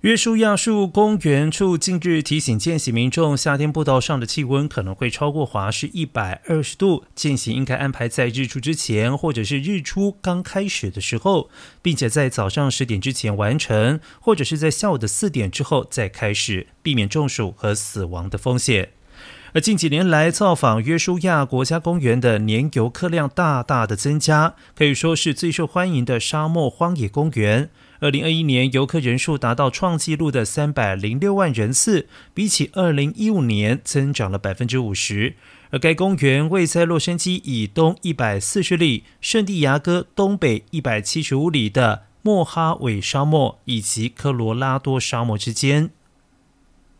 约书亚树公园处近日提醒见习民众，夏天步道上的气温可能会超过华氏一百二十度，见习应该安排在日出之前，或者是日出刚开始的时候，并且在早上十点之前完成，或者是在下午的四点之后再开始，避免中暑和死亡的风险。而近几年来，造访约书亚国家公园的年游客量大大的增加，可以说是最受欢迎的沙漠荒野公园。二零二一年游客人数达到创纪录的三百零六万人次，比起二零一五年增长了百分之五十。而该公园位在洛杉矶以东一百四十里、圣地牙哥东北一百七十五里的莫哈韦沙漠以及科罗拉多沙漠之间。